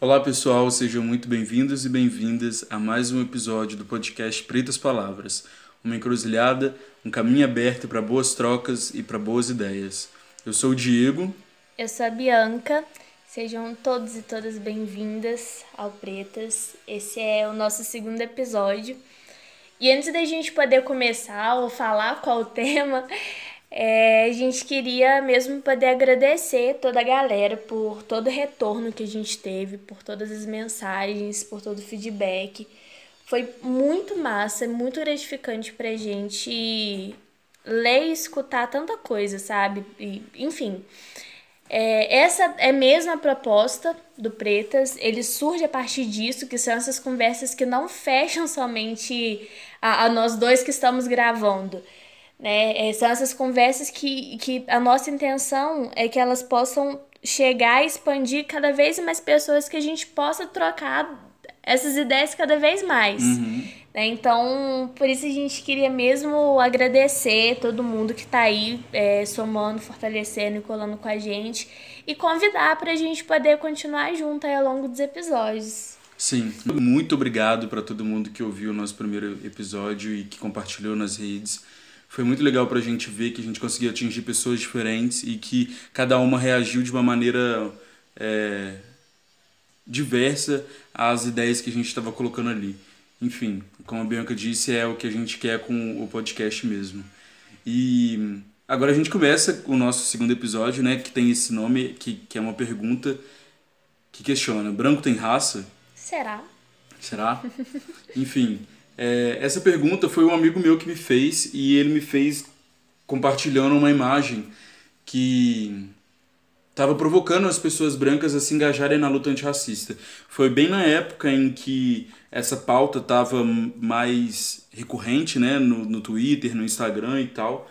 Olá pessoal, sejam muito bem-vindos e bem-vindas a mais um episódio do podcast Pretas Palavras, uma encruzilhada, um caminho aberto para boas trocas e para boas ideias. Eu sou o Diego. Eu sou a Bianca. Sejam todos e todas bem-vindas ao Pretas. Esse é o nosso segundo episódio. E antes da gente poder começar ou falar qual o tema, é, a gente queria mesmo poder agradecer toda a galera por todo o retorno que a gente teve, por todas as mensagens, por todo o feedback. Foi muito massa, muito gratificante pra gente ler e escutar tanta coisa, sabe? E, enfim, é, essa é mesmo a proposta do Pretas, ele surge a partir disso, que são essas conversas que não fecham somente a, a nós dois que estamos gravando né? É, são essas conversas que, que a nossa intenção é que elas possam chegar e expandir cada vez mais pessoas que a gente possa trocar essas ideias cada vez mais. Uhum. Né? Então, por isso a gente queria mesmo agradecer todo mundo que está aí é, somando, fortalecendo e colando com a gente e convidar para a gente poder continuar junto ao longo dos episódios. Sim, muito obrigado para todo mundo que ouviu o nosso primeiro episódio e que compartilhou nas redes foi muito legal para a gente ver que a gente conseguiu atingir pessoas diferentes e que cada uma reagiu de uma maneira é, diversa às ideias que a gente estava colocando ali. Enfim, como a Bianca disse, é o que a gente quer com o podcast mesmo. E agora a gente começa o nosso segundo episódio, né, que tem esse nome, que, que é uma pergunta que questiona: branco tem raça? Será? Será? Enfim. É, essa pergunta foi um amigo meu que me fez e ele me fez compartilhando uma imagem que estava provocando as pessoas brancas a se engajarem na luta antirracista. Foi bem na época em que essa pauta estava mais recorrente né, no, no Twitter, no Instagram e tal.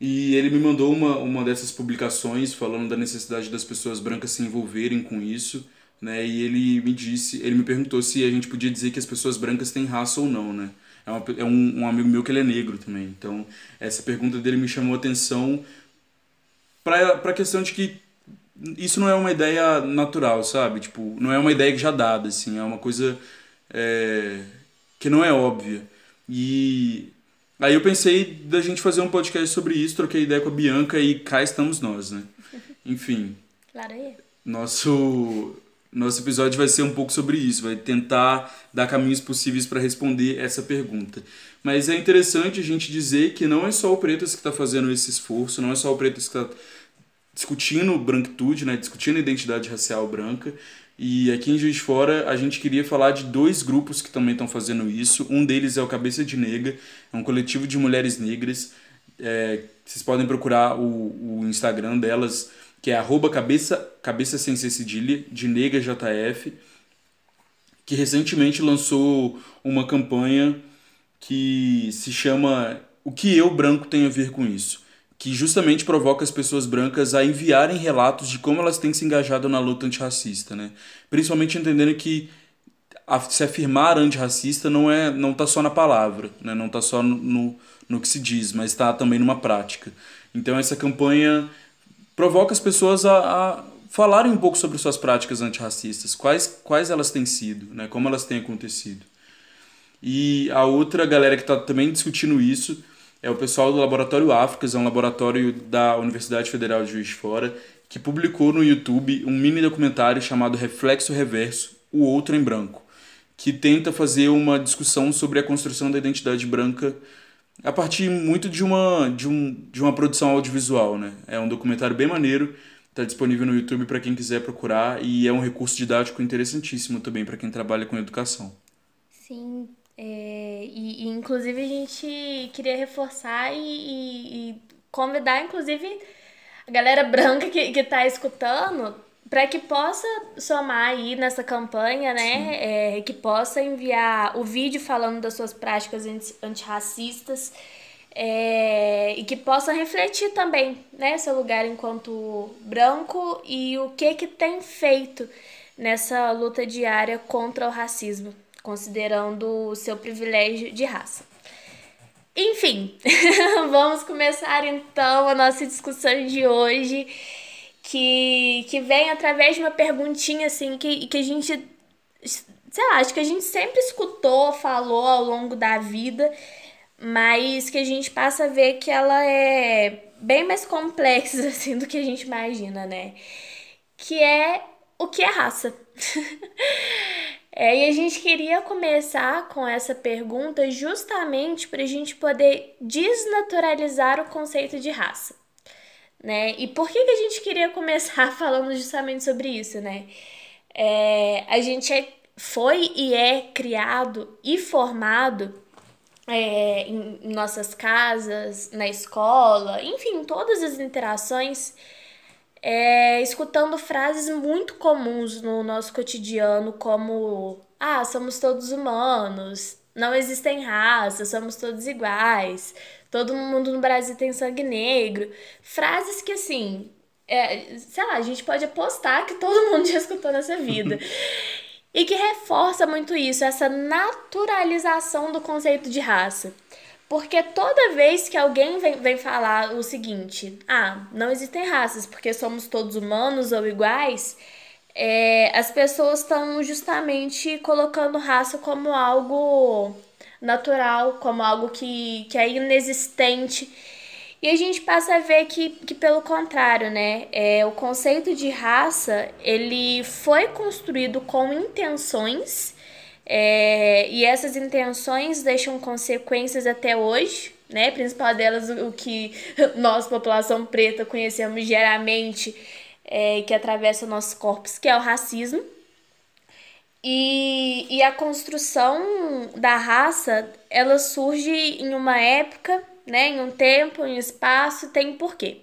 E ele me mandou uma, uma dessas publicações falando da necessidade das pessoas brancas se envolverem com isso né? E ele me disse, ele me perguntou se a gente podia dizer que as pessoas brancas têm raça ou não, né? É, uma, é um, um amigo meu que ele é negro também. Então, essa pergunta dele me chamou a atenção para a questão de que isso não é uma ideia natural, sabe? Tipo, não é uma ideia que já dada, assim, é uma coisa é, que não é óbvia. E aí eu pensei da gente fazer um podcast sobre isso, troquei ideia com a Bianca e cá estamos nós, né? Enfim. Claro aí. Nosso nosso episódio vai ser um pouco sobre isso, vai tentar dar caminhos possíveis para responder essa pergunta. Mas é interessante a gente dizer que não é só o Pretas que está fazendo esse esforço, não é só o Pretas que está discutindo branquitude, né, discutindo identidade racial branca. E aqui em Juiz de Fora a gente queria falar de dois grupos que também estão fazendo isso. Um deles é o Cabeça de Negra, é um coletivo de mulheres negras. É, vocês podem procurar o, o Instagram delas que é arroba cabeça, cabeça sem ser cedilha, de Nega JF, que recentemente lançou uma campanha que se chama O que eu branco tenho a ver com isso? Que justamente provoca as pessoas brancas a enviarem relatos de como elas têm se engajado na luta antirracista, né? Principalmente entendendo que se afirmar antirracista não é não está só na palavra, né? não está só no, no, no que se diz, mas está também numa prática. Então essa campanha provoca as pessoas a, a falarem um pouco sobre suas práticas antirracistas, quais, quais elas têm sido, né, como elas têm acontecido. E a outra galera que está também discutindo isso é o pessoal do Laboratório Áfricas, é um laboratório da Universidade Federal de Juiz de Fora, que publicou no YouTube um mini documentário chamado Reflexo Reverso, O Outro em Branco, que tenta fazer uma discussão sobre a construção da identidade branca a partir muito de uma, de, um, de uma produção audiovisual, né? É um documentário bem maneiro, está disponível no YouTube para quem quiser procurar e é um recurso didático interessantíssimo também para quem trabalha com educação. Sim, é, e, e, inclusive a gente queria reforçar e, e, e convidar, inclusive, a galera branca que, que tá escutando para que possa somar aí nessa campanha, né? É, que possa enviar o vídeo falando das suas práticas antirracistas. é, e que possa refletir também né, seu lugar enquanto branco e o que que tem feito nessa luta diária contra o racismo, considerando o seu privilégio de raça. Enfim, vamos começar então a nossa discussão de hoje, que, que vem através de uma perguntinha assim que, que a gente, sei lá, acho que a gente sempre escutou, falou ao longo da vida, mas que a gente passa a ver que ela é bem mais complexa assim do que a gente imagina, né? Que é o que é raça. é, e a gente queria começar com essa pergunta justamente para a gente poder desnaturalizar o conceito de raça. Né? E por que, que a gente queria começar falando justamente sobre isso, né? É, a gente é, foi e é criado e formado é, em, nossas casas, na escola, enfim, todas as interações, é, escutando frases muito comuns no nosso cotidiano, como: ah, somos todos humanos, não existem raças, somos todos iguais, todo mundo no Brasil tem sangue negro. Frases que, assim, é, sei lá, a gente pode apostar que todo mundo já escutou nessa vida. e que reforça muito isso, essa naturalização do conceito de raça. Porque toda vez que alguém vem, vem falar o seguinte, ah, não existem raças porque somos todos humanos ou iguais, é, as pessoas estão justamente colocando raça como algo natural, como algo que, que é inexistente e a gente passa a ver que, que pelo contrário, né? É, o conceito de raça, ele foi construído com intenções é, e essas intenções deixam consequências até hoje, né? Principal delas o que nós, população preta, conhecemos geralmente, é, que atravessa nossos corpos, que é o racismo. E, e a construção da raça, ela surge em uma época né? Em um tempo, em um espaço, tem um porquê.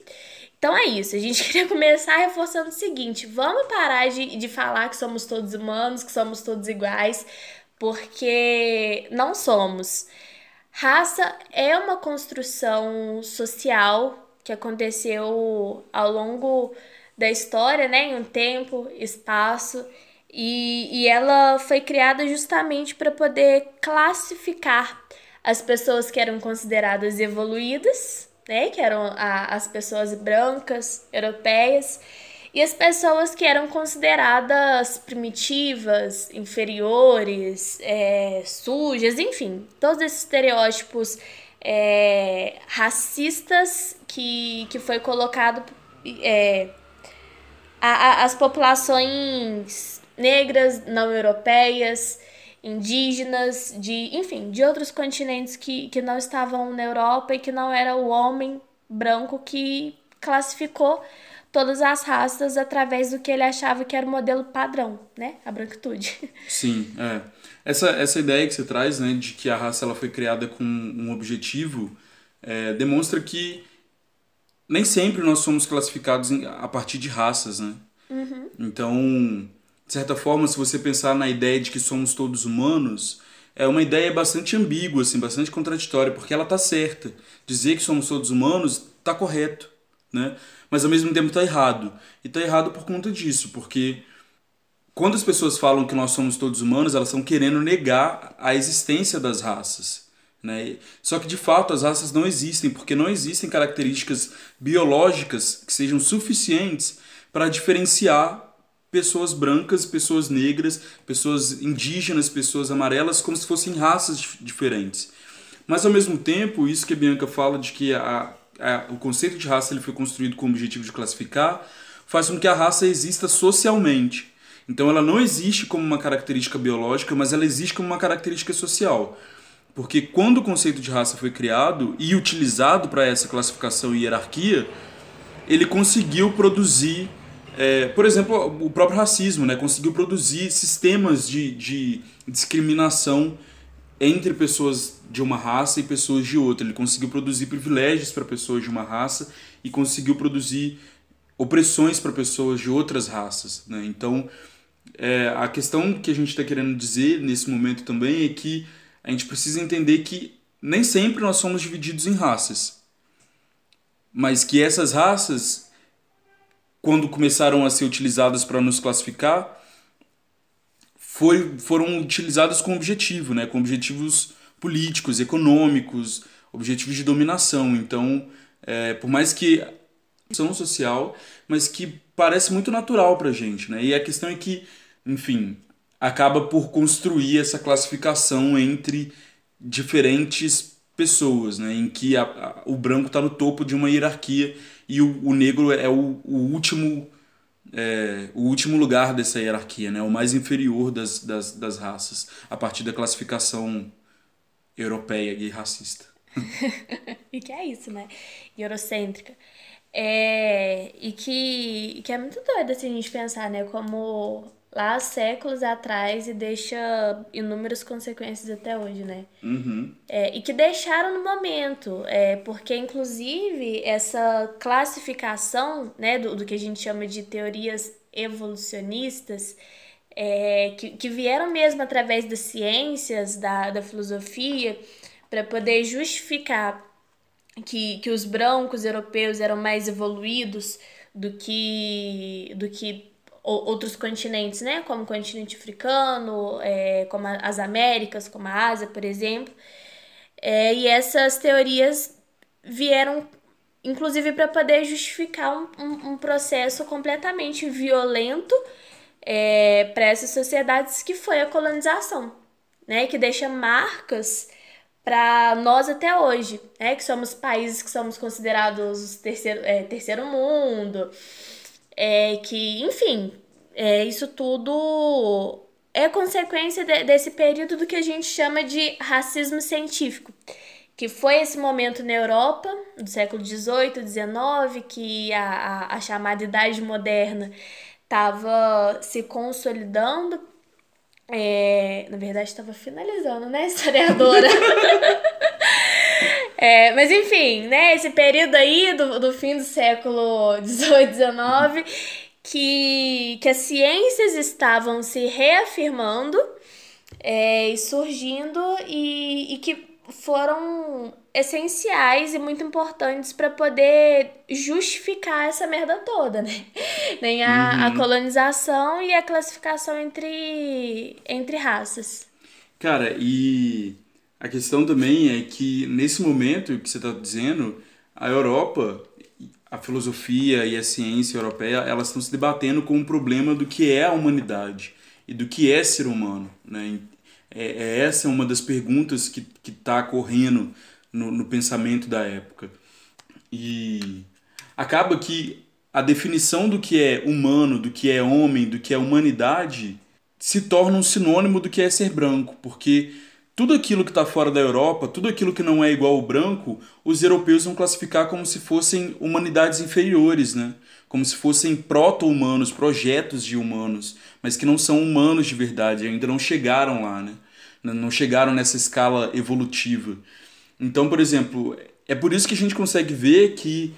Então é isso, a gente queria começar reforçando o seguinte: vamos parar de, de falar que somos todos humanos, que somos todos iguais, porque não somos. Raça é uma construção social que aconteceu ao longo da história, né? Em um tempo, espaço, e, e ela foi criada justamente para poder classificar as pessoas que eram consideradas evoluídas, né, que eram a, as pessoas brancas, europeias, e as pessoas que eram consideradas primitivas, inferiores, é, sujas, enfim, todos esses estereótipos é, racistas que, que foi colocado é, a, a, as populações negras, não europeias, indígenas, de, enfim, de outros continentes que, que não estavam na Europa e que não era o homem branco que classificou todas as raças através do que ele achava que era o modelo padrão, né? A branquitude. Sim, é. Essa, essa ideia que você traz, né, de que a raça ela foi criada com um objetivo, é, demonstra que nem sempre nós somos classificados a partir de raças, né? Uhum. Então, de certa forma, se você pensar na ideia de que somos todos humanos, é uma ideia bastante ambígua, assim, bastante contraditória, porque ela está certa. Dizer que somos todos humanos está correto, né? mas ao mesmo tempo está errado. E está errado por conta disso, porque quando as pessoas falam que nós somos todos humanos, elas estão querendo negar a existência das raças. Né? Só que de fato as raças não existem, porque não existem características biológicas que sejam suficientes para diferenciar pessoas brancas, pessoas negras, pessoas indígenas, pessoas amarelas, como se fossem raças diferentes. Mas ao mesmo tempo, isso que a Bianca fala de que a, a, o conceito de raça ele foi construído com o objetivo de classificar, faz com que a raça exista socialmente. Então ela não existe como uma característica biológica, mas ela existe como uma característica social. Porque quando o conceito de raça foi criado e utilizado para essa classificação e hierarquia, ele conseguiu produzir é, por exemplo, o próprio racismo né, conseguiu produzir sistemas de, de discriminação entre pessoas de uma raça e pessoas de outra. Ele conseguiu produzir privilégios para pessoas de uma raça e conseguiu produzir opressões para pessoas de outras raças. Né? Então, é, a questão que a gente está querendo dizer nesse momento também é que a gente precisa entender que nem sempre nós somos divididos em raças. Mas que essas raças, quando começaram a ser utilizadas para nos classificar, foi, foram utilizadas com objetivo, né? com objetivos políticos, econômicos, objetivos de dominação. Então, é, por mais que são social, mas que parece muito natural para gente, né? E a questão é que, enfim, acaba por construir essa classificação entre diferentes pessoas, né? Em que a, a, o branco está no topo de uma hierarquia e o, o negro é o, o último é, o último lugar dessa hierarquia, né? O mais inferior das, das, das raças, a partir da classificação europeia e racista. e que é isso, né? Eurocêntrica. É, e que, que é muito doido assim, a gente pensar, né? Como lá séculos atrás e deixa inúmeras consequências até hoje, né? Uhum. É, e que deixaram no momento, é, porque inclusive essa classificação né, do, do que a gente chama de teorias evolucionistas, é, que, que vieram mesmo através das ciências, da, da filosofia, para poder justificar que, que os brancos europeus eram mais evoluídos do que, do que outros continentes, né? Como o continente africano, é, como as Américas, como a Ásia, por exemplo. É, e essas teorias vieram, inclusive, para poder justificar um, um, um, processo completamente violento é, para essas sociedades que foi a colonização, né? Que deixa marcas para nós até hoje, né? Que somos países que somos considerados terceiro, é, terceiro mundo, é, que, enfim, é, isso tudo é consequência de, desse período do que a gente chama de racismo científico, que foi esse momento na Europa, do século XVIII, XIX, que a, a, a chamada Idade Moderna estava se consolidando é, na verdade, estava finalizando, né, historiadora? é, mas enfim, né, esse período aí do, do fim do século XVIII, XIX, que, que as ciências estavam se reafirmando é, e surgindo e, e que foram essenciais e muito importantes para poder justificar essa merda toda, né? Nem a, uhum. a colonização e a classificação entre, entre raças. Cara, e a questão também é que nesse momento que você está dizendo, a Europa, a filosofia e a ciência europeia, elas estão se debatendo com o problema do que é a humanidade e do que é ser humano, né? É, é essa é uma das perguntas que está correndo no, no pensamento da época. E acaba que a definição do que é humano, do que é homem, do que é humanidade se torna um sinônimo do que é ser branco, porque tudo aquilo que está fora da Europa, tudo aquilo que não é igual ao branco, os europeus vão classificar como se fossem humanidades inferiores, né? como se fossem proto-humanos, projetos de humanos, mas que não são humanos de verdade, ainda não chegaram lá, né? não chegaram nessa escala evolutiva. Então, por exemplo, é por isso que a gente consegue ver que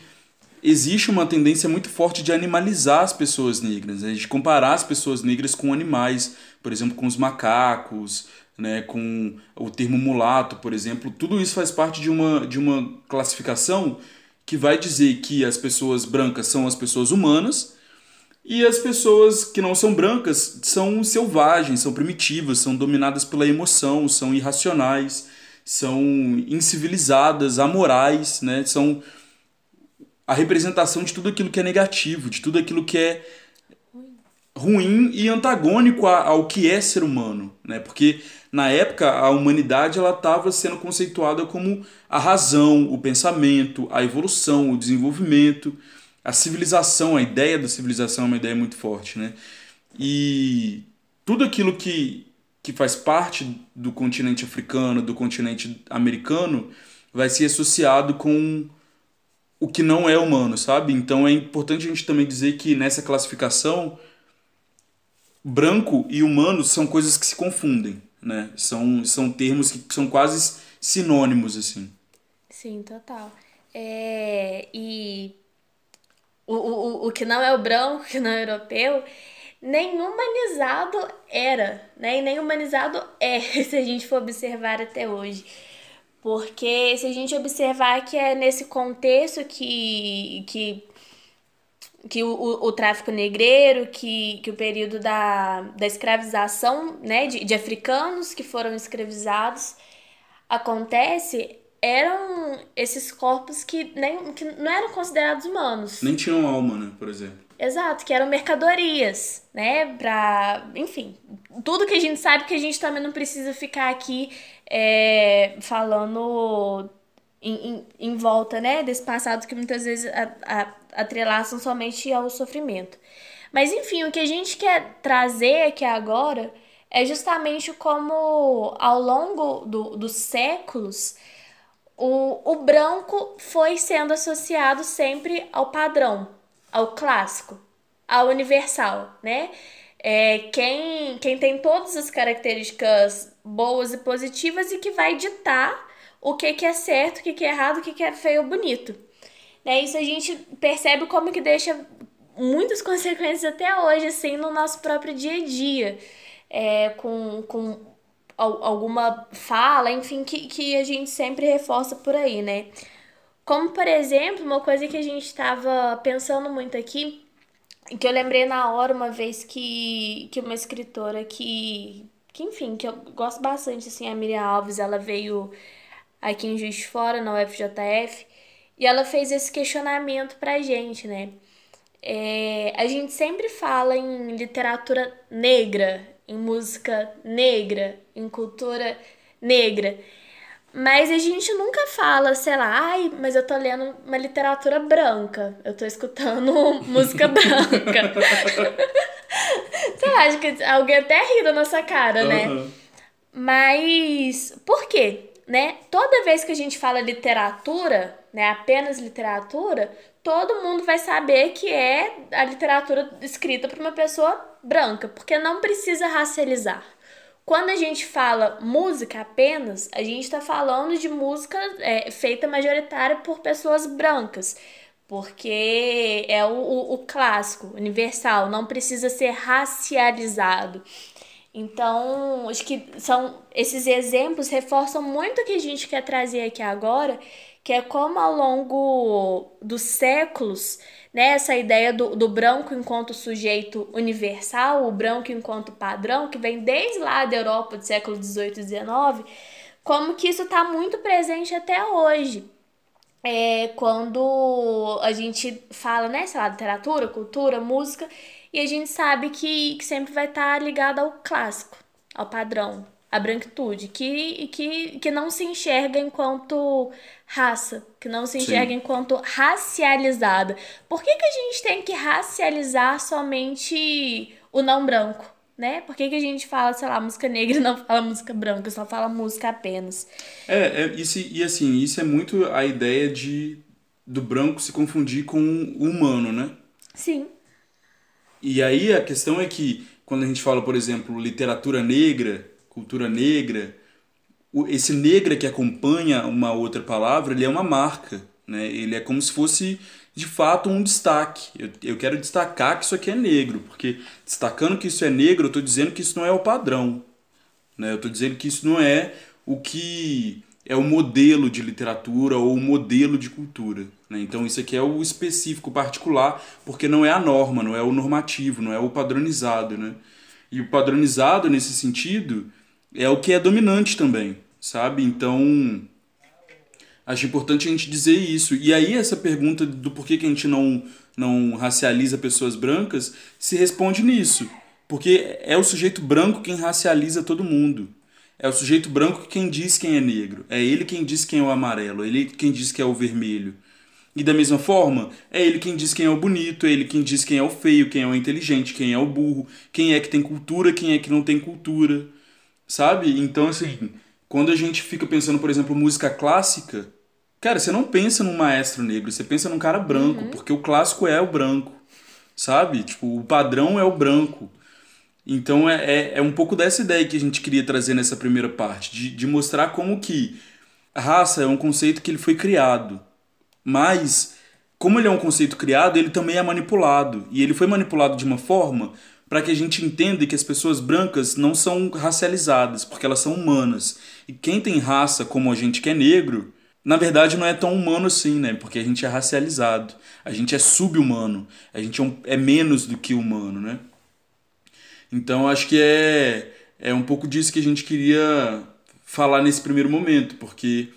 existe uma tendência muito forte de animalizar as pessoas negras, né? de comparar as pessoas negras com animais, por exemplo, com os macacos, né? com o termo mulato, por exemplo. Tudo isso faz parte de uma, de uma classificação que vai dizer que as pessoas brancas são as pessoas humanas e as pessoas que não são brancas são selvagens, são primitivas, são dominadas pela emoção, são irracionais são incivilizadas, amorais, né? São a representação de tudo aquilo que é negativo, de tudo aquilo que é ruim e antagônico ao que é ser humano, né? Porque na época a humanidade ela estava sendo conceituada como a razão, o pensamento, a evolução, o desenvolvimento, a civilização, a ideia da civilização é uma ideia muito forte, né? E tudo aquilo que que faz parte do continente africano, do continente americano, vai ser associado com o que não é humano, sabe? Então é importante a gente também dizer que nessa classificação branco e humano são coisas que se confundem, né? São, são termos que são quase sinônimos assim. Sim, total. É, e o, o, o que não é o branco, que não é europeu, nem humanizado era, né? E nem humanizado é, se a gente for observar até hoje. Porque se a gente observar que é nesse contexto que, que, que o, o, o tráfico negreiro, que, que o período da, da escravização né, de, de africanos que foram escravizados acontece, eram esses corpos que, nem, que não eram considerados humanos. Nem tinham alma, né, por exemplo. Exato, que eram mercadorias, né? Pra. Enfim, tudo que a gente sabe que a gente também não precisa ficar aqui é, falando em, em, em, volta, né? Desse passado que muitas vezes a, a, atrelaçam somente ao sofrimento. Mas enfim, o que a gente quer trazer aqui agora é justamente como ao longo do, dos séculos o, o branco foi sendo associado sempre ao padrão, ao clássico, ao universal, né? É, quem, quem tem todas as características boas e positivas e que vai ditar o que, que é certo, o que, que é errado, o que, que é feio ou bonito. Né? Isso a gente percebe como que deixa muitas consequências até hoje, assim, no nosso próprio dia a dia. É, com, com alguma fala, enfim, que, que a gente sempre reforça por aí, né? Como, por exemplo, uma coisa que a gente estava pensando muito aqui, que eu lembrei na hora uma vez que, que uma escritora que, que, enfim, que eu gosto bastante, assim, a Miriam Alves, ela veio aqui em Juiz de Fora, na UFJF, e ela fez esse questionamento pra gente, né? É, a gente sempre fala em literatura negra, em música negra, em cultura negra. Mas a gente nunca fala, sei lá, ai, mas eu tô lendo uma literatura branca. Eu tô escutando música branca. sei lá, acho que alguém até ri da nossa cara, né? Uhum. Mas por quê? Né? Toda vez que a gente fala literatura, né, apenas literatura, todo mundo vai saber que é a literatura escrita por uma pessoa branca, porque não precisa racializar. Quando a gente fala música apenas, a gente está falando de música é, feita majoritária por pessoas brancas, porque é o, o, o clássico, universal, não precisa ser racializado. Então, acho que são esses exemplos reforçam muito o que a gente quer trazer aqui agora, que é como ao longo dos séculos né, essa ideia do, do branco enquanto sujeito universal, o branco enquanto padrão, que vem desde lá da Europa do século XVIII e XIX, como que isso está muito presente até hoje. É, quando a gente fala, né, sei lá, literatura, cultura, música, e a gente sabe que, que sempre vai estar tá ligado ao clássico, ao padrão, à branquitude, que, que, que não se enxerga enquanto raça, que não se enxerga Sim. enquanto racializada. Por que, que a gente tem que racializar somente o não branco? Né? Por que, que a gente fala, sei lá, música negra e não fala música branca, só fala música apenas? É, é isso, e assim, isso é muito a ideia de do branco se confundir com o humano, né? Sim. E aí a questão é que quando a gente fala, por exemplo, literatura negra, cultura negra, esse negra que acompanha uma outra palavra, ele é uma marca, né? Ele é como se fosse de fato um destaque. Eu, eu quero destacar que isso aqui é negro, porque destacando que isso é negro, eu estou dizendo que isso não é o padrão, né? Eu estou dizendo que isso não é o que é o modelo de literatura ou o modelo de cultura. Né? Então isso aqui é o específico, particular, porque não é a norma, não é o normativo, não é o padronizado. Né? E o padronizado, nesse sentido, é o que é dominante também sabe? Então, acho importante a gente dizer isso. E aí essa pergunta do porquê que a gente não, não racializa pessoas brancas se responde nisso. Porque é o sujeito branco quem racializa todo mundo. É o sujeito branco quem diz quem é negro. É ele quem diz quem é o amarelo. É ele quem diz quem é o vermelho. E da mesma forma, é ele quem diz quem é o bonito, é ele quem diz quem é o feio, quem é o inteligente, quem é o burro, quem é que tem cultura, quem é que não tem cultura. Sabe? Então, assim, quando a gente fica pensando, por exemplo, música clássica, cara, você não pensa num maestro negro, você pensa num cara branco, uhum. porque o clássico é o branco, sabe? Tipo, o padrão é o branco. Então é, é, é, um pouco dessa ideia que a gente queria trazer nessa primeira parte, de, de mostrar como que a raça é um conceito que ele foi criado, mas como ele é um conceito criado, ele também é manipulado. E ele foi manipulado de uma forma para que a gente entenda que as pessoas brancas não são racializadas, porque elas são humanas. E quem tem raça, como a gente que é negro, na verdade não é tão humano assim, né? Porque a gente é racializado, a gente é subhumano, a gente é, um, é menos do que humano, né? Então acho que é, é um pouco disso que a gente queria falar nesse primeiro momento, porque,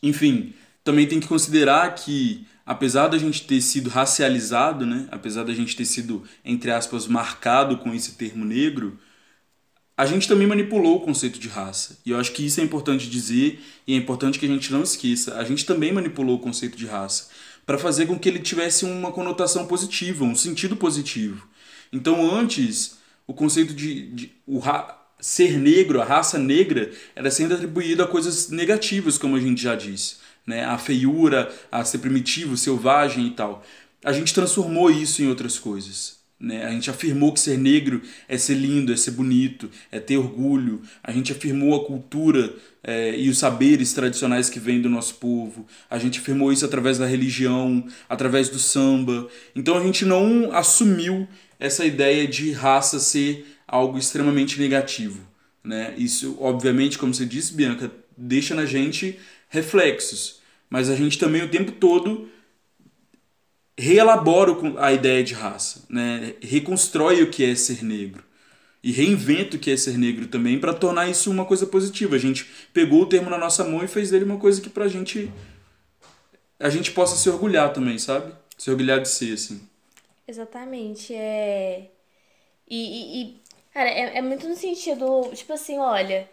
enfim, também tem que considerar que apesar da gente ter sido racializado, né, apesar da gente ter sido, entre aspas, marcado com esse termo negro, a gente também manipulou o conceito de raça. E eu acho que isso é importante dizer e é importante que a gente não esqueça. A gente também manipulou o conceito de raça para fazer com que ele tivesse uma conotação positiva, um sentido positivo. Então, antes, o conceito de, de o ra ser negro, a raça negra, era sendo atribuído a coisas negativas, como a gente já disse né? a feiura, a ser primitivo, selvagem e tal. A gente transformou isso em outras coisas. Né? A gente afirmou que ser negro é ser lindo, é ser bonito, é ter orgulho. A gente afirmou a cultura é, e os saberes tradicionais que vêm do nosso povo. A gente afirmou isso através da religião, através do samba. Então a gente não assumiu essa ideia de raça ser algo extremamente negativo. Né? Isso, obviamente, como você disse, Bianca, deixa na gente reflexos, mas a gente também o tempo todo reelabora a ideia de raça, né? reconstrói o que é ser negro e reinventa o que é ser negro também para tornar isso uma coisa positiva. A gente pegou o termo na nossa mão e fez dele uma coisa que pra gente a gente possa se orgulhar também, sabe? Se orgulhar de ser, assim. Exatamente. É... E, e, e cara, é, é muito no sentido, tipo assim, olha,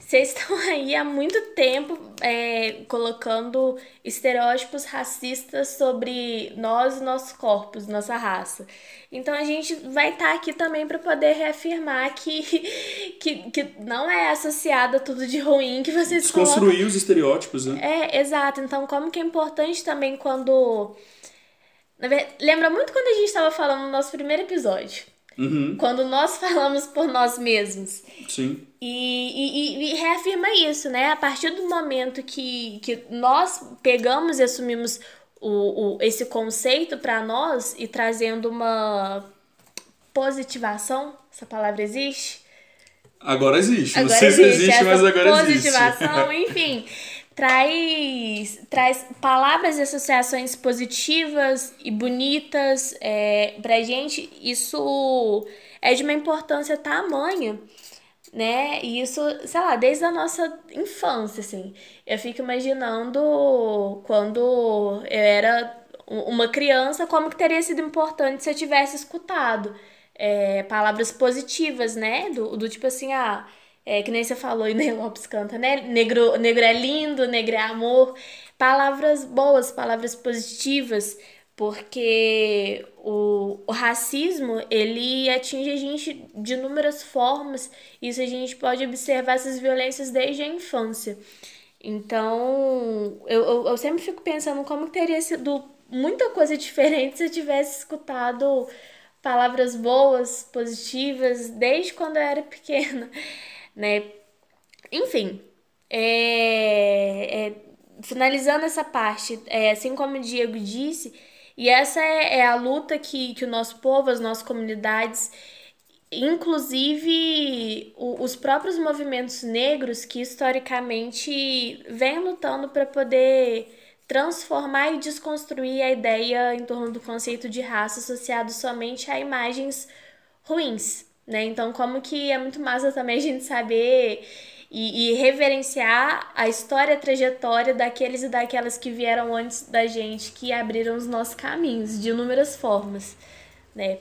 vocês estão aí há muito tempo é, colocando estereótipos racistas sobre nós e nossos corpos, nossa raça. Então a gente vai estar tá aqui também para poder reafirmar que, que, que não é associado a tudo de ruim que vocês Desconstruir colocam. os estereótipos, né? É, exato. Então, como que é importante também quando. Lembra muito quando a gente estava falando no nosso primeiro episódio Uhum. Quando nós falamos por nós mesmos. Sim. E, e, e, reafirma isso, né? A partir do momento que, que nós pegamos e assumimos o, o, esse conceito para nós e trazendo uma positivação, essa palavra existe? Agora existe. Agora Não sei existe. se existe, mas agora positivação, existe. Positivação, enfim traz, traz palavras e associações positivas e bonitas é, pra gente. Isso é de uma importância tamanha, né? E isso, sei lá, desde a nossa infância, assim. Eu fico imaginando quando eu era uma criança, como que teria sido importante se eu tivesse escutado é, palavras positivas, né? Do, do tipo assim, ah é, que nem você falou e nem Lopes canta, né? Negro, negro é lindo, negro é amor. Palavras boas, palavras positivas, porque o, o racismo, ele atinge a gente de inúmeras formas. Isso a gente pode observar essas violências desde a infância. Então, eu, eu, eu sempre fico pensando como teria sido muita coisa diferente se eu tivesse escutado palavras boas, positivas, desde quando eu era pequena né? Enfim, é, é, finalizando essa parte, é, assim como o Diego disse, e essa é, é a luta que, que o nosso povo, as nossas comunidades, inclusive os próprios movimentos negros que historicamente vêm lutando para poder transformar e desconstruir a ideia em torno do conceito de raça associado somente a imagens ruins, né? Então, como que é muito massa também a gente saber e, e, reverenciar a história, a trajetória daqueles e daquelas que vieram antes da gente, que abriram os nossos caminhos de inúmeras formas, né?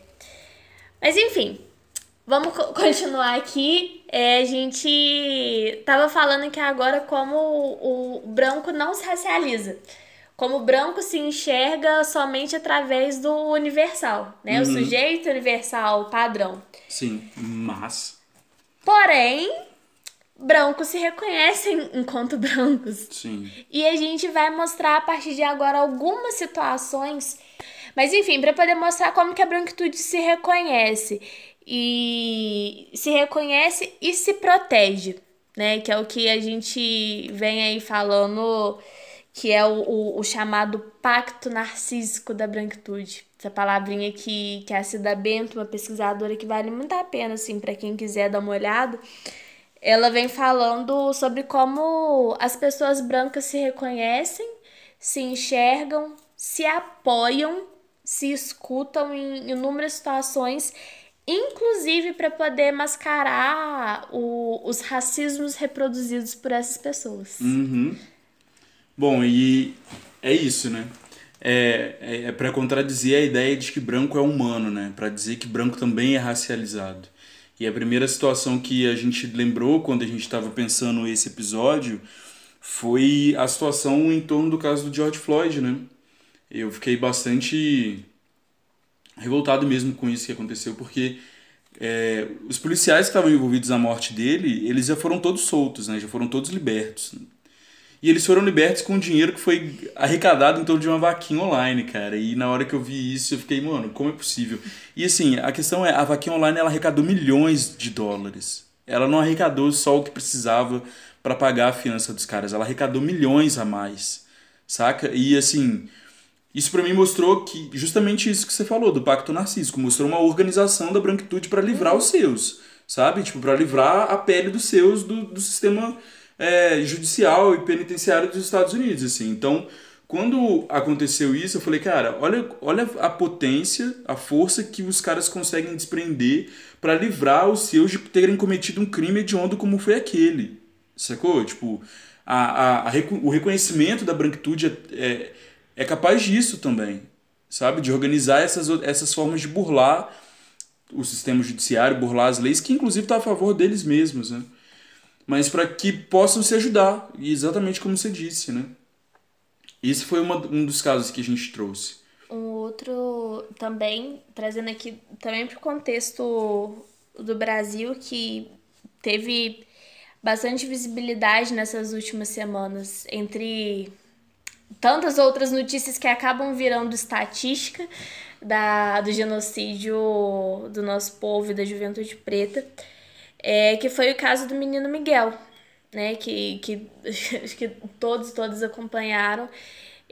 Mas enfim, vamos continuar aqui. É, a gente tava falando que agora como o, o branco não se racializa como o branco se enxerga somente através do universal, né? Uhum. O sujeito universal padrão. Sim, mas. Porém, brancos se reconhecem enquanto brancos. Sim. E a gente vai mostrar a partir de agora algumas situações. Mas enfim, para poder mostrar como que a branquitude se reconhece. E se reconhece e se protege, né? Que é o que a gente vem aí falando que é o, o, o, chamado pacto narcísico da branquitude. Essa palavrinha que, que a Cida Bento, uma pesquisadora que vale muito a pena, assim, para quem quiser dar uma olhada, ela vem falando sobre como as pessoas brancas se reconhecem, se enxergam, se apoiam, se escutam em inúmeras situações, inclusive para poder mascarar o, os racismos reproduzidos por essas pessoas. Uhum. Bom, e é isso, né? É, é, é para contradizer a ideia de que branco é humano, né? Para dizer que branco também é racializado. E a primeira situação que a gente lembrou quando a gente estava pensando esse episódio foi a situação em torno do caso do George Floyd, né? Eu fiquei bastante revoltado mesmo com isso que aconteceu, porque é, os policiais que estavam envolvidos na morte dele, eles já foram todos soltos, né? Já foram todos libertos. E eles foram libertos com dinheiro que foi arrecadado em torno de uma vaquinha online, cara. E na hora que eu vi isso, eu fiquei, mano, como é possível? E assim, a questão é, a vaquinha online ela arrecadou milhões de dólares. Ela não arrecadou só o que precisava para pagar a fiança dos caras, ela arrecadou milhões a mais. Saca? E assim, isso para mim mostrou que justamente isso que você falou do pacto narcísico, mostrou uma organização da branquitude para livrar os seus, sabe? Tipo, para livrar a pele dos seus do, do sistema é, judicial e penitenciário dos Estados Unidos, assim. Então, quando aconteceu isso, eu falei, cara, olha, olha a potência, a força que os caras conseguem desprender para livrar os seus de terem cometido um crime hediondo como foi aquele. Sacou? Tipo, a, a, a o reconhecimento da branquitude é, é, é capaz disso também, sabe? De organizar essas, essas formas de burlar o sistema judiciário, burlar as leis, que inclusive está a favor deles mesmos, né? Mas para que possam se ajudar, exatamente como você disse, né? Esse foi uma, um dos casos que a gente trouxe. Um outro também, trazendo aqui também para o contexto do Brasil, que teve bastante visibilidade nessas últimas semanas, entre tantas outras notícias que acabam virando estatística da, do genocídio do nosso povo e da juventude preta é, que foi o caso do menino Miguel, né? Que, que acho que todos, todos acompanharam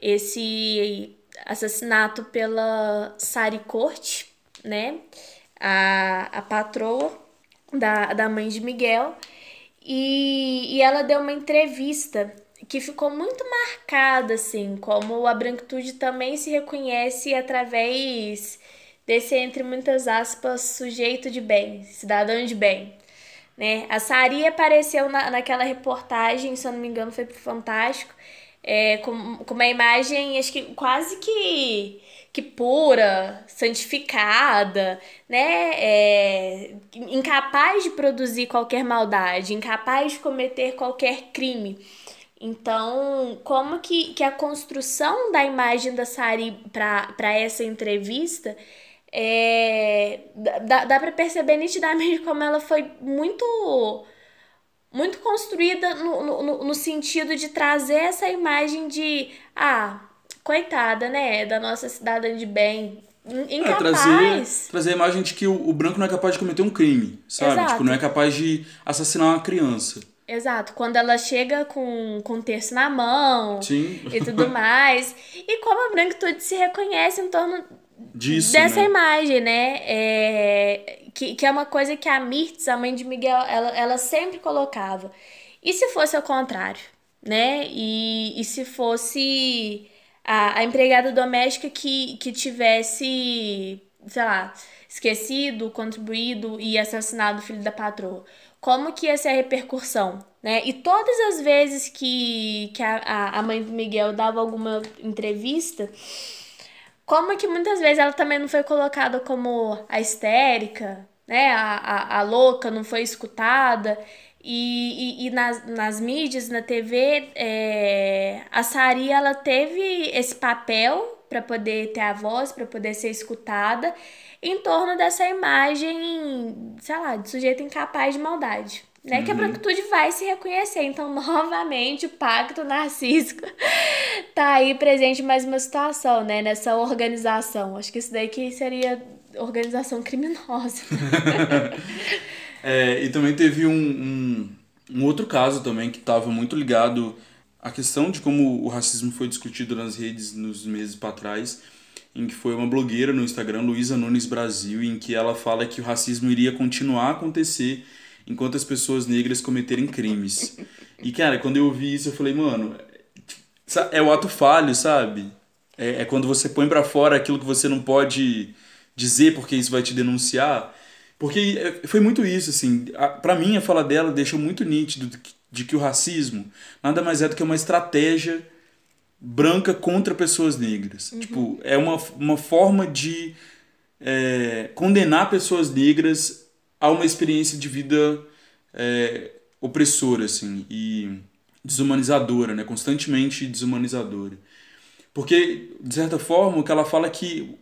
esse assassinato pela Sari Corte, né? A, a patroa da, da mãe de Miguel. E, e ela deu uma entrevista que ficou muito marcada, assim, como a branquitude também se reconhece através desse, entre muitas aspas, sujeito de bem, cidadão de bem. Né? A Sari apareceu na, naquela reportagem, se eu não me engano, foi pro Fantástico, é, com, com uma imagem, acho que quase que, que pura, santificada, né? É, incapaz de produzir qualquer maldade, incapaz de cometer qualquer crime. Então, como que, que a construção da imagem da Sari para essa entrevista é, dá, dá para perceber nitidamente como ela foi muito muito construída no, no, no sentido de trazer essa imagem de ah, coitada, né, da nossa cidadã de bem, incapaz. É, trazer, trazer a imagem de que o, o, branco não é capaz de cometer um crime, sabe? Exato. Tipo, não é capaz de assassinar uma criança. Exato, quando ela chega com, com um terço na mão Sim. e tudo mais. E como a branquitude se reconhece em torno disso. Dessa né? imagem, né? É, que, que é uma coisa que a Mirtz, a mãe de Miguel, ela, ela sempre colocava. E se fosse ao contrário, né? E, e se fosse a, a empregada doméstica que, que tivesse, sei lá, esquecido, contribuído e assassinado o filho da patroa? Como que ia ser a repercussão? Né? E todas as vezes que, que a, a mãe do Miguel dava alguma entrevista, como que muitas vezes ela também não foi colocada como a histérica, né? A, a, a louca, não foi escutada. E, e, e, nas, nas mídias, na TV, é, a Sari ela teve esse papel para poder ter a voz, para poder ser escutada, em torno dessa imagem, sei lá, de sujeito incapaz de maldade né? Uhum. Que a uhum. branquitude vai se reconhecer. Então, novamente, o pacto narcísico tá aí presente mais uma situação, né? Nessa organização. Acho que isso daí que seria organização criminosa. é, e também teve um, um, um, outro caso também que estava muito ligado a questão de como o racismo foi discutido nas redes nos meses para trás, em que foi uma blogueira no Instagram, Luísa Nunes Brasil, em que ela fala que o racismo iria continuar a acontecer enquanto as pessoas negras cometerem crimes. E, cara, quando eu ouvi isso, eu falei, mano, é o ato falho, sabe? É, é quando você põe para fora aquilo que você não pode dizer porque isso vai te denunciar. Porque é, foi muito isso, assim. para mim, a fala dela deixou muito nítido de que o racismo nada mais é do que uma estratégia branca contra pessoas negras. Uhum. Tipo, é uma, uma forma de é, condenar pessoas negras a uma experiência de vida é, opressora, assim, e desumanizadora, né? Constantemente desumanizadora. Porque, de certa forma, o que ela fala é que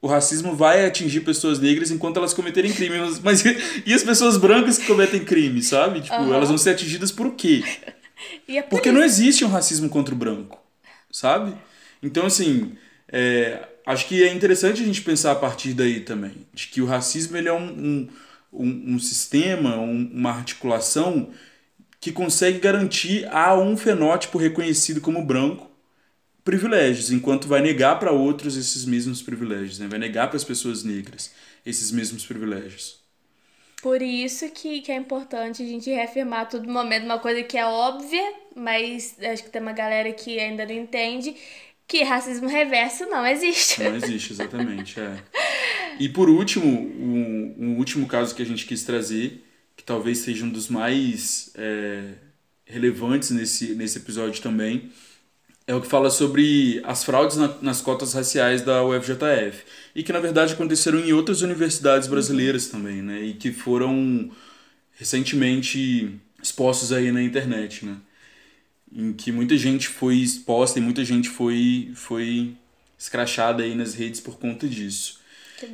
o racismo vai atingir pessoas negras enquanto elas cometerem crimes. Mas e as pessoas brancas que cometem crimes, sabe? Tipo, uhum. elas vão ser atingidas por quê? É por Porque isso. não existe um racismo contra o branco, sabe? Então, assim, é, acho que é interessante a gente pensar a partir daí também. De que o racismo ele é um, um, um, um sistema, um, uma articulação que consegue garantir a um fenótipo reconhecido como branco privilégios, enquanto vai negar para outros esses mesmos privilégios, né? vai negar para as pessoas negras esses mesmos privilégios. Por isso que, que é importante a gente reafirmar a todo momento uma coisa que é óbvia, mas acho que tem uma galera que ainda não entende, que racismo reverso não existe. Não existe, exatamente. É. E por último, um, um, último caso que a gente quis trazer, que talvez seja um dos mais é, relevantes nesse, nesse episódio também, é o que fala sobre as fraudes na, nas cotas raciais da UFJF. E que, na verdade, aconteceram em outras universidades brasileiras também, né? E que foram recentemente expostos aí na internet, né? Em que muita gente foi exposta e muita gente foi, foi escrachada aí nas redes por conta disso.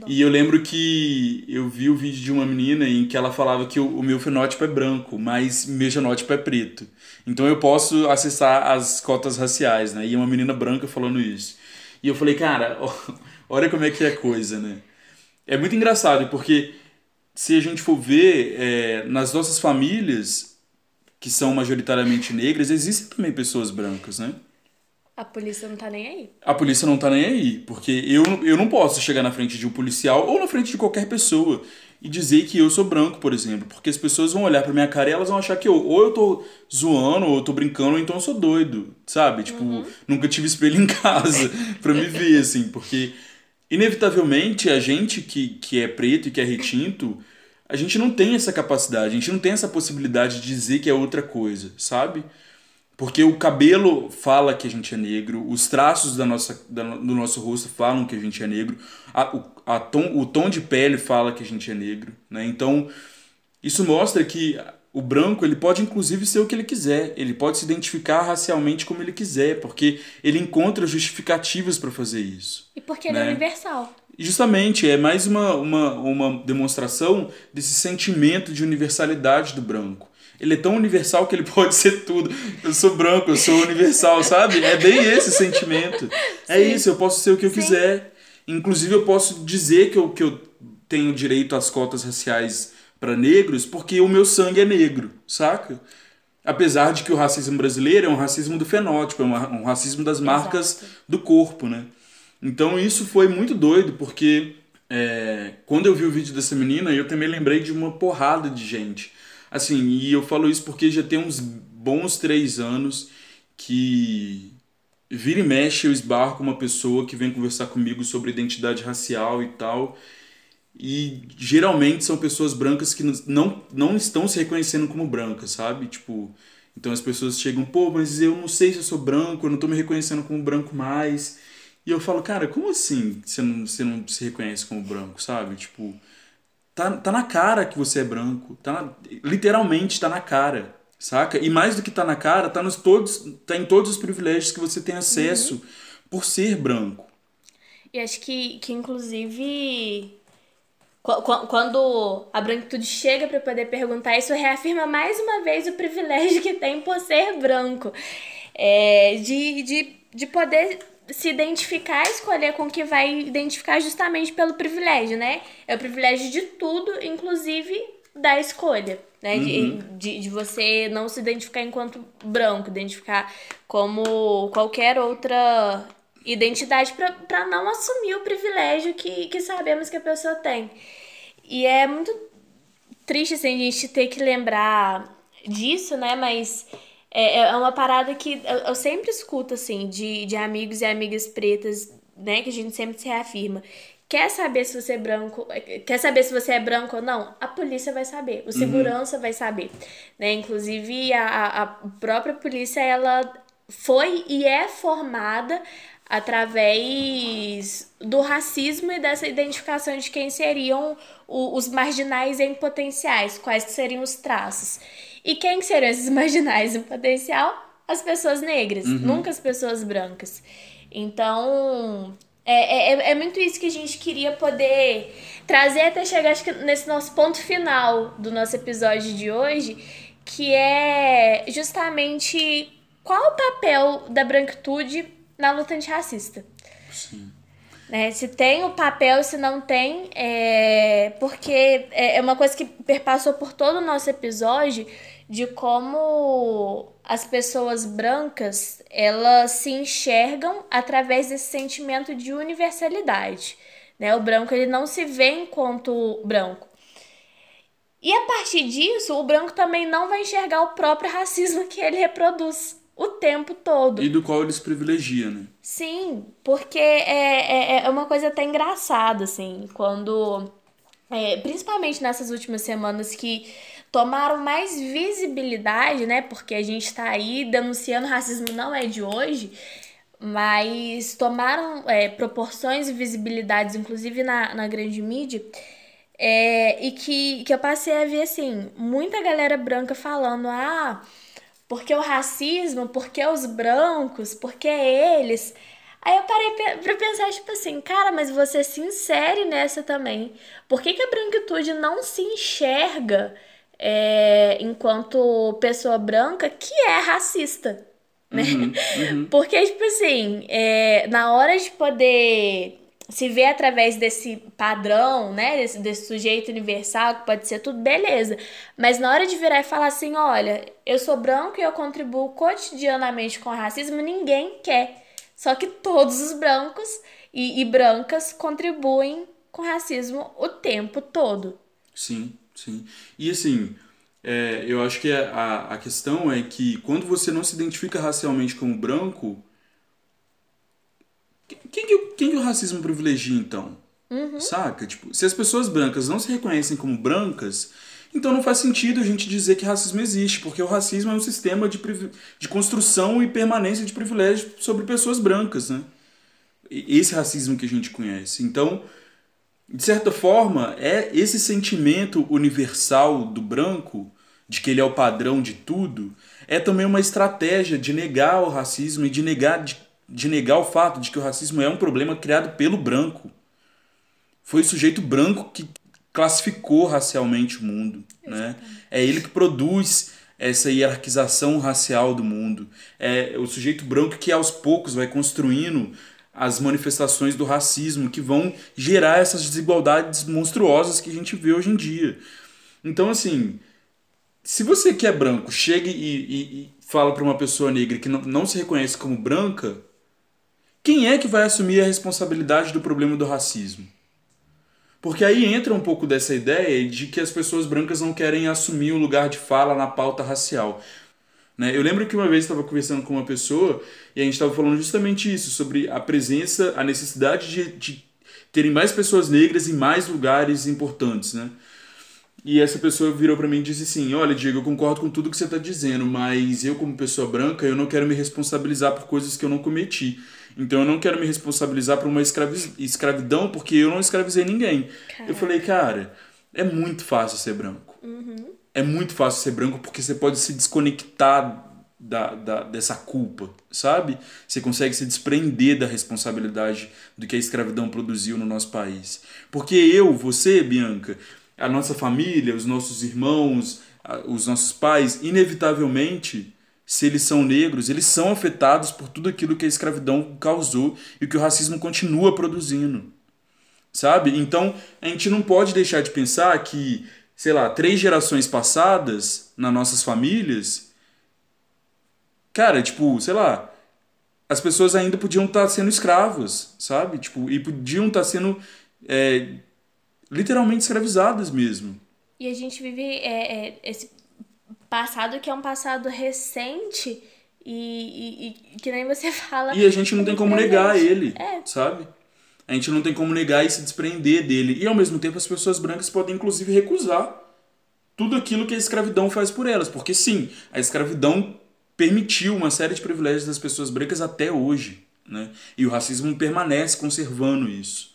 E eu lembro que eu vi o vídeo de uma menina em que ela falava que o, meu fenótipo é branco, mas meu genótipo é preto. Então eu posso acessar as cotas raciais, né? E uma menina branca falando isso. E eu falei, cara, olha como é que é a coisa, né? É muito engraçado, porque se a gente for ver, é, nas nossas famílias, que são majoritariamente negras, existem também pessoas brancas, né? A polícia não tá nem aí. A polícia não tá nem aí, porque eu, eu não posso chegar na frente de um policial ou na frente de qualquer pessoa e dizer que eu sou branco, por exemplo, porque as pessoas vão olhar pra minha cara e elas vão achar que eu ou eu tô zoando, ou eu tô brincando, ou então eu sou doido, sabe? Tipo, uhum. nunca tive espelho em casa pra me ver, assim, porque inevitavelmente a gente que, que é preto e que é retinto, a gente não tem essa capacidade, a gente não tem essa possibilidade de dizer que é outra coisa, sabe? Porque o cabelo fala que a gente é negro, os traços da nossa, da, do nosso rosto falam que a gente é negro, a, o, a tom, o tom de pele fala que a gente é negro. Né? Então, isso mostra que o branco ele pode inclusive ser o que ele quiser, ele pode se identificar racialmente como ele quiser, porque ele encontra justificativas para fazer isso. E porque né? ele é né? universal. Justamente, é mais uma, uma, uma demonstração desse sentimento de universalidade do branco ele é tão universal que ele pode ser tudo. Eu sou branco, eu sou universal, sabe? É bem esse sentimento. É isso, eu posso ser o que eu Sim. quiser. Inclusive, eu posso dizer que eu, que eu tenho direito às cotas raciais para negros porque o meu sangue é negro, saca? Apesar de que o racismo brasileiro é um racismo do fenótipo, é um racismo das marcas Exato. do corpo, né? Então isso foi muito doido, porque é, quando eu vi o vídeo dessa menina, eu também lembrei de uma porrada de gente Assim, e eu falo isso porque já tem uns bons três anos que vira e mexe eu esbarro com uma pessoa que vem conversar comigo sobre identidade racial e tal. E geralmente são pessoas brancas que não, não estão se reconhecendo como brancas, sabe? Tipo, então as pessoas chegam, pô, mas eu não sei se eu sou branco, eu não tô me reconhecendo como branco mais. E eu falo, cara, como assim você não, você não se reconhece como branco, sabe? Tipo, Tá, tá na cara que você é branco. Tá na, literalmente tá na cara. Saca? E mais do que tá na cara, tá, nos todos, tá em todos os privilégios que você tem acesso uhum. por ser branco. E acho que, que inclusive, quando a branquitude chega para poder perguntar isso, reafirma mais uma vez o privilégio que tem por ser branco. É, de, de, de poder se identificar, escolher com o que vai identificar justamente pelo privilégio, né? É o privilégio de tudo, inclusive da escolha, né? Uhum. De, de, de, você não se identificar enquanto branco, identificar como qualquer outra identidade para não assumir o privilégio que, que sabemos que a pessoa tem. E é muito triste assim, a gente ter que lembrar disso, né? Mas é, é uma parada que eu, eu sempre escuto, assim, de, de amigos e amigas pretas, né? Que a gente sempre se reafirma. Quer saber se você é branco, quer saber se você é branco ou não? A polícia vai saber, o uhum. segurança uhum. vai saber, né? Inclusive a, a própria polícia ela foi e é formada através do racismo e dessa identificação de quem seriam os marginais em potenciais, quais seriam os traços. E quem seriam esses marginais em potencial? As pessoas negras, uhum. nunca as pessoas brancas. Então, é, é, é muito isso que a gente queria poder trazer até chegar acho que nesse nosso ponto final do nosso episódio de hoje, que é justamente qual o papel da branquitude na luta antirracista. Sim. Né? Se tem o papel, se não tem, é... porque é, é uma coisa que perpassou por todo o nosso episódio de como as pessoas brancas elas se enxergam através desse sentimento de universalidade. Né? O branco ele não se vê enquanto branco. E a partir disso, o branco também não vai enxergar o próprio racismo que ele reproduz o tempo todo. E do qual eles privilegiam, né? Sim, porque é, é, é uma coisa até engraçada, assim, quando. É, principalmente nessas últimas semanas que tomaram mais visibilidade, né? Porque a gente tá aí denunciando racismo não é de hoje, mas tomaram é, proporções e visibilidades, inclusive na, na grande mídia. É, e que, que eu passei a ver assim, muita galera branca falando, ah, porque o racismo, porque os brancos, porque eles. Aí eu parei pra pensar, tipo assim, cara, mas você se insere nessa também. Por que, que a branquitude não se enxerga é, enquanto pessoa branca que é racista? Né? Uhum, uhum. Porque, tipo assim, é, na hora de poder se vê através desse padrão, né, desse, desse sujeito universal, que pode ser tudo, beleza. Mas na hora de virar e falar assim, olha, eu sou branco e eu contribuo cotidianamente com o racismo, ninguém quer. Só que todos os brancos e, e brancas contribuem com racismo o tempo todo. Sim, sim. E assim, é, eu acho que a, a questão é que quando você não se identifica racialmente como branco, quem que, quem que o racismo privilegia, então? Uhum. Saca? Tipo, se as pessoas brancas não se reconhecem como brancas, então não faz sentido a gente dizer que racismo existe, porque o racismo é um sistema de, de construção e permanência de privilégios sobre pessoas brancas, né? Esse racismo que a gente conhece. Então, de certa forma, é esse sentimento universal do branco, de que ele é o padrão de tudo, é também uma estratégia de negar o racismo e de negar, de de negar o fato de que o racismo é um problema criado pelo branco. Foi o sujeito branco que classificou racialmente o mundo. Né? É ele que produz essa hierarquização racial do mundo. É o sujeito branco que aos poucos vai construindo as manifestações do racismo que vão gerar essas desigualdades monstruosas que a gente vê hoje em dia. Então, assim, se você que é branco chega e, e, e fala para uma pessoa negra que não, não se reconhece como branca, quem é que vai assumir a responsabilidade do problema do racismo? Porque aí entra um pouco dessa ideia de que as pessoas brancas não querem assumir o lugar de fala na pauta racial. Né? Eu lembro que uma vez estava conversando com uma pessoa e a gente estava falando justamente isso, sobre a presença, a necessidade de, de terem mais pessoas negras em mais lugares importantes. Né? E essa pessoa virou para mim e disse assim: Olha, Diego, eu concordo com tudo que você está dizendo, mas eu, como pessoa branca, eu não quero me responsabilizar por coisas que eu não cometi. Então eu não quero me responsabilizar por uma escravi escravidão porque eu não escravizei ninguém. Cara. Eu falei, cara, é muito fácil ser branco. Uhum. É muito fácil ser branco porque você pode se desconectar da, da, dessa culpa, sabe? Você consegue se desprender da responsabilidade do que a escravidão produziu no nosso país. Porque eu, você, Bianca, a nossa família, os nossos irmãos, os nossos pais, inevitavelmente se eles são negros, eles são afetados por tudo aquilo que a escravidão causou e que o racismo continua produzindo. Sabe? Então, a gente não pode deixar de pensar que sei lá, três gerações passadas nas nossas famílias, cara, tipo, sei lá, as pessoas ainda podiam estar tá sendo escravas, sabe? Tipo, e podiam estar tá sendo é, literalmente escravizadas mesmo. E a gente vive é, é, esse passado que é um passado recente e, e, e, que nem você fala. E a gente não tem como negar ele, é. sabe? A gente não tem como negar e se desprender dele. E ao mesmo tempo as pessoas brancas podem inclusive recusar tudo aquilo que a escravidão faz por elas. Porque sim, a escravidão permitiu uma série de privilégios das pessoas brancas até hoje. Né? E o racismo permanece conservando isso.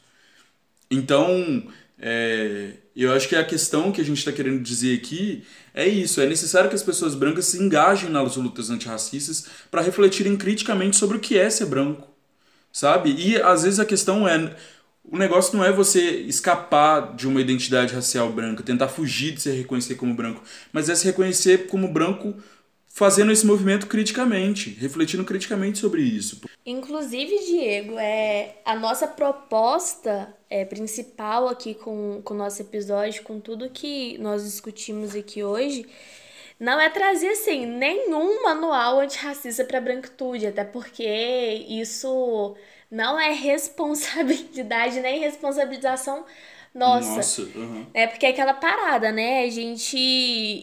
Então, é, eu acho que a questão que a gente está querendo dizer aqui é isso: é necessário que as pessoas brancas se engajem nas lutas antirracistas para refletirem criticamente sobre o que é ser branco, sabe? E às vezes a questão é. O negócio não é você escapar de uma identidade racial branca, tentar fugir de se reconhecer como branco, mas é se reconhecer como branco fazendo esse movimento criticamente, refletindo criticamente sobre isso. Inclusive, Diego, é a nossa proposta é, principal aqui com, o nosso episódio, com tudo que nós discutimos aqui hoje, não é trazer assim nenhum manual antirracista para a branquitude, até porque isso não é responsabilidade nem responsabilização nossa. Nossa uhum. É porque é aquela parada, né? A gente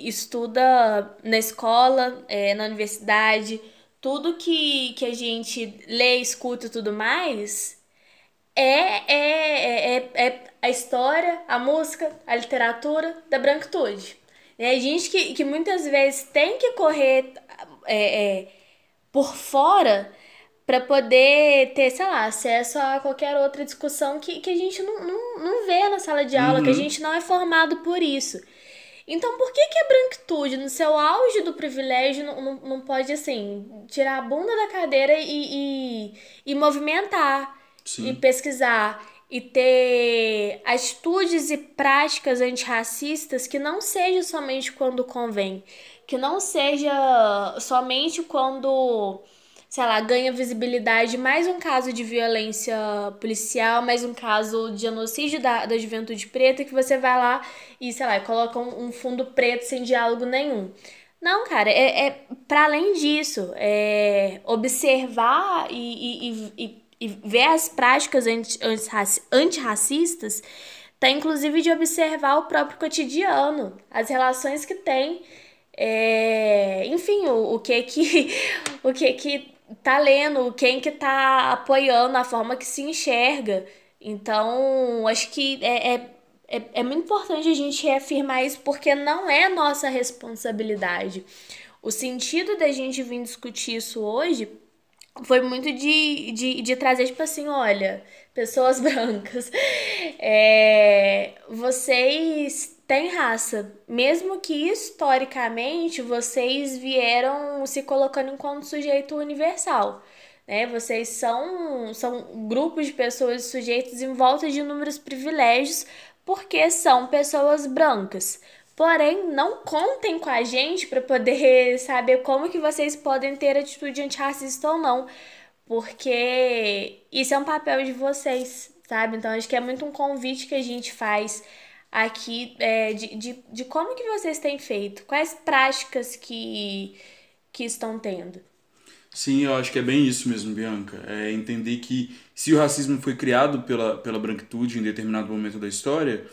estuda na escola, é, na universidade, tudo que, que a gente lê, escuta e tudo mais é, é, é, é a história, a música, a literatura da branquitude. É a gente que, que muitas vezes tem que correr é, é, por fora para poder ter, sei lá, acesso a qualquer outra discussão que, que a gente não, não, não vê na sala de aula, uhum. que a uhum. gente não é formado por isso. Então, por que, que a branquitude, no seu auge do privilégio, não, não, não pode, assim, tirar a bunda da cadeira e, e, e movimentar, Sim. e pesquisar, e ter atitudes e práticas antirracistas que não seja somente quando convém, que não seja somente quando sei lá, ganha visibilidade mais um caso de violência policial, mais um caso de genocídio da, da juventude preta, que você vai lá e, sei lá, coloca um, um fundo preto sem diálogo nenhum. Não, cara, é, é para além disso, é observar e, e, e, e ver as práticas anti, antirracistas, tá inclusive de observar o próprio cotidiano, as relações que tem. É, enfim, o, o que que o que que tá lendo, quem que tá apoiando, a forma que se enxerga. Então, acho que é, é, é, é muito importante a gente reafirmar isso porque não é nossa responsabilidade. O sentido da gente vir discutir isso hoje foi muito de, de, de trazer, tipo assim, olha, pessoas brancas, é, vocês tem raça. Mesmo que historicamente vocês vieram se colocando enquanto sujeito universal. Né? Vocês são, são grupos de pessoas sujeitos em volta de inúmeros privilégios porque são pessoas brancas. Porém, não contem com a gente para poder saber como que vocês podem ter atitude antirracista ou não, porque isso é um papel de vocês, sabe? Então, acho que é muito um convite que a gente faz aqui é, de, de, de como que vocês têm feito, quais práticas que, que estão tendo. Sim, eu acho que é bem isso mesmo, Bianca. É entender que se o racismo foi criado pela, pela branquitude em determinado momento da história,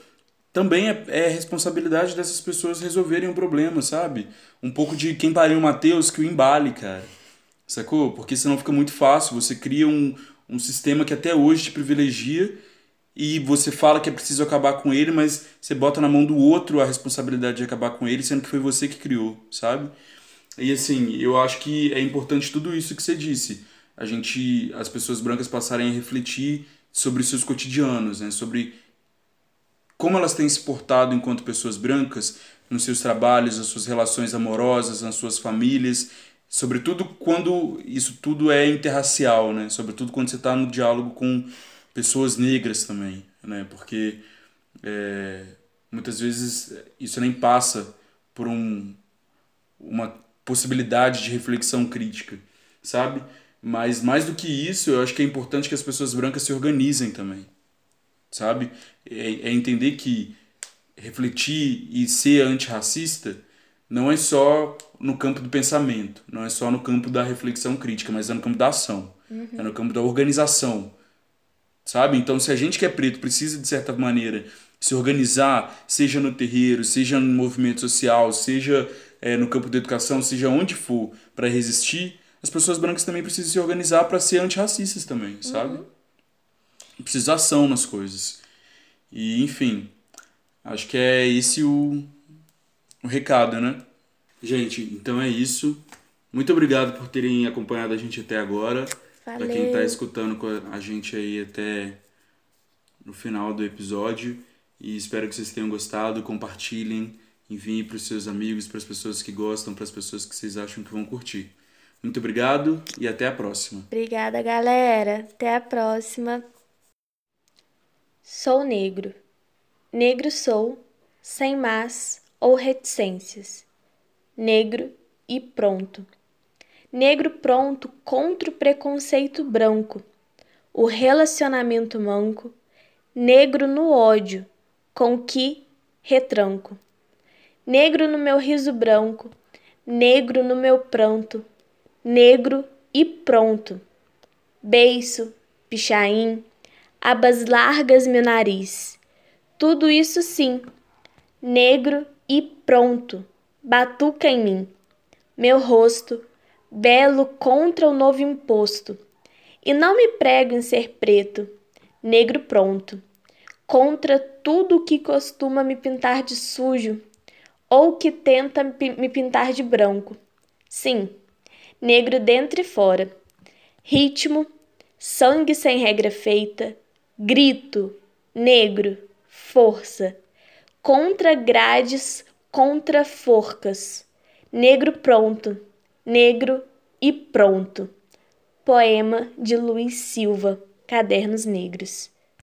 também é, é responsabilidade dessas pessoas resolverem o problema, sabe? Um pouco de quem pariu o Mateus que o embale, cara. Sacou? Porque senão fica muito fácil. Você cria um, um sistema que até hoje te privilegia e você fala que é preciso acabar com ele, mas você bota na mão do outro a responsabilidade de acabar com ele, sendo que foi você que criou, sabe? E assim, eu acho que é importante tudo isso que você disse. A gente, as pessoas brancas passarem a refletir sobre seus cotidianos, né? Sobre como elas têm se portado enquanto pessoas brancas nos seus trabalhos, nas suas relações amorosas, nas suas famílias, sobretudo quando isso tudo é interracial, né? Sobretudo quando você está no diálogo com pessoas negras também, né? Porque é, muitas vezes isso nem passa por um, uma possibilidade de reflexão crítica, sabe? Mas mais do que isso, eu acho que é importante que as pessoas brancas se organizem também, sabe? É, é entender que refletir e ser antirracista não é só no campo do pensamento, não é só no campo da reflexão crítica, mas é no campo da ação, uhum. é no campo da organização, sabe? Então, se a gente que é preto precisa, de certa maneira, se organizar, seja no terreiro, seja no movimento social, seja é, no campo da educação, seja onde for, para resistir, as pessoas brancas também precisam se organizar para ser antirracistas também, sabe? Uhum. Precisa ação nas coisas. E, enfim, acho que é esse o, o recado, né? Gente, então é isso. Muito obrigado por terem acompanhado a gente até agora. Para quem está escutando a gente aí até no final do episódio. E espero que vocês tenham gostado. Compartilhem, enviem para os seus amigos, para as pessoas que gostam, para as pessoas que vocês acham que vão curtir. Muito obrigado e até a próxima. Obrigada, galera. Até a próxima. Sou negro. Negro sou, sem más ou reticências. Negro e pronto. Negro pronto contra o preconceito branco, o relacionamento manco, negro no ódio, com que retranco. Negro no meu riso branco, negro no meu pranto, negro e pronto. Beiço, pichain, abas largas meu nariz. Tudo isso sim, negro e pronto, batuca em mim. Meu rosto, belo contra o novo imposto. E não me prego em ser preto, negro pronto, contra tudo que costuma me pintar de sujo ou que tenta me pintar de branco. Sim, negro dentro e fora. Ritmo, sangue sem regra feita, grito, negro, força, contra grades, contra forcas, negro pronto Negro e Pronto. Poema de Luiz Silva, Cadernos Negros.